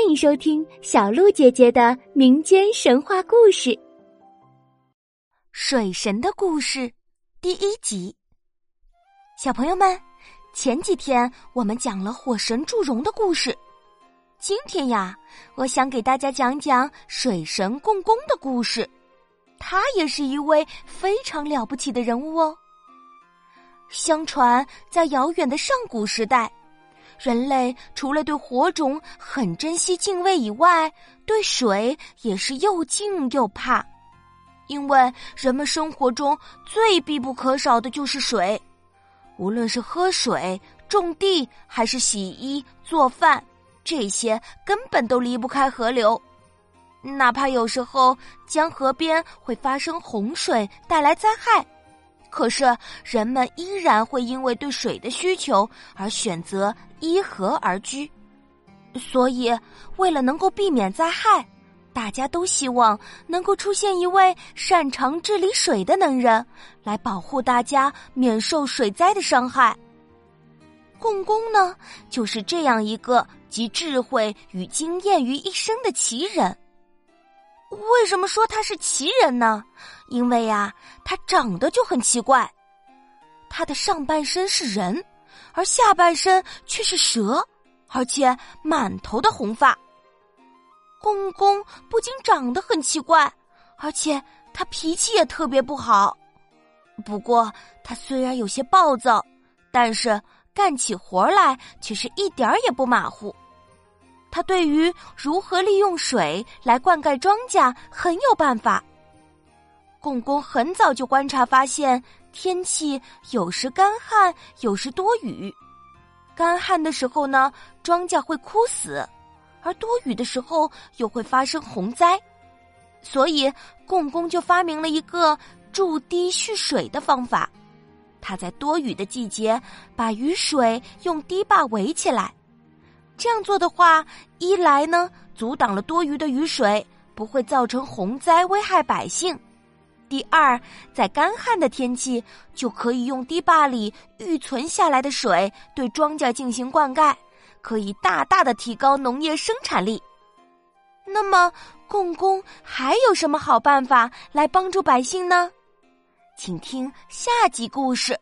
欢迎收听小鹿姐姐的民间神话故事《水神的故事》第一集。小朋友们，前几天我们讲了火神祝融的故事，今天呀，我想给大家讲讲水神共工的故事。他也是一位非常了不起的人物哦。相传，在遥远的上古时代。人类除了对火种很珍惜敬畏以外，对水也是又敬又怕，因为人们生活中最必不可少的就是水，无论是喝水、种地还是洗衣、做饭，这些根本都离不开河流，哪怕有时候江河边会发生洪水，带来灾害。可是，人们依然会因为对水的需求而选择依河而居。所以，为了能够避免灾害，大家都希望能够出现一位擅长治理水的能人，来保护大家免受水灾的伤害。共工呢，就是这样一个集智慧与经验于一身的奇人。为什么说他是奇人呢？因为呀，他长得就很奇怪。他的上半身是人，而下半身却是蛇，而且满头的红发。公公不仅长得很奇怪，而且他脾气也特别不好。不过他虽然有些暴躁，但是干起活来却是一点儿也不马虎。他对于如何利用水来灌溉庄稼很有办法。共工很早就观察发现，天气有时干旱，有时多雨。干旱的时候呢，庄稼会枯死；而多雨的时候，又会发生洪灾。所以，共工就发明了一个筑堤蓄水的方法。他在多雨的季节，把雨水用堤坝围起来。这样做的话，一来呢，阻挡了多余的雨水，不会造成洪灾危害百姓；第二，在干旱的天气，就可以用堤坝里预存下来的水对庄稼进行灌溉，可以大大的提高农业生产力。那么，共工还有什么好办法来帮助百姓呢？请听下集故事。